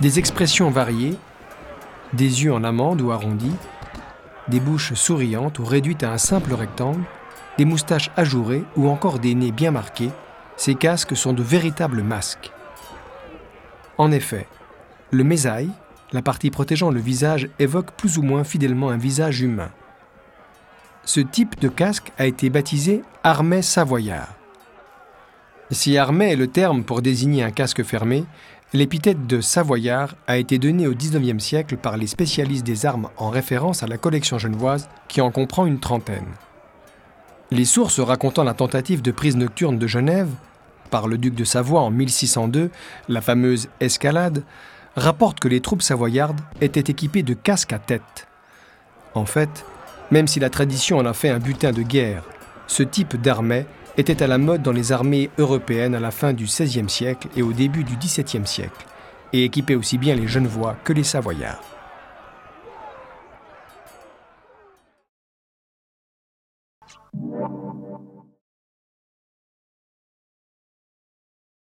Des expressions variées, des yeux en amande ou arrondis, des bouches souriantes ou réduites à un simple rectangle, des moustaches ajourées ou encore des nez bien marqués, ces casques sont de véritables masques. En effet, le mésaille, la partie protégeant le visage, évoque plus ou moins fidèlement un visage humain. Ce type de casque a été baptisé armet savoyard. Si armet est le terme pour désigner un casque fermé, l'épithète de savoyard a été donnée au XIXe siècle par les spécialistes des armes en référence à la collection genevoise qui en comprend une trentaine. Les sources racontant la tentative de prise nocturne de Genève par le duc de Savoie en 1602, la fameuse escalade, rapportent que les troupes savoyardes étaient équipées de casques à tête. En fait, même si la tradition en a fait un butin de guerre, ce type d'armée était à la mode dans les armées européennes à la fin du XVIe siècle et au début du XVIIe siècle, et équipait aussi bien les Genevois que les Savoyards.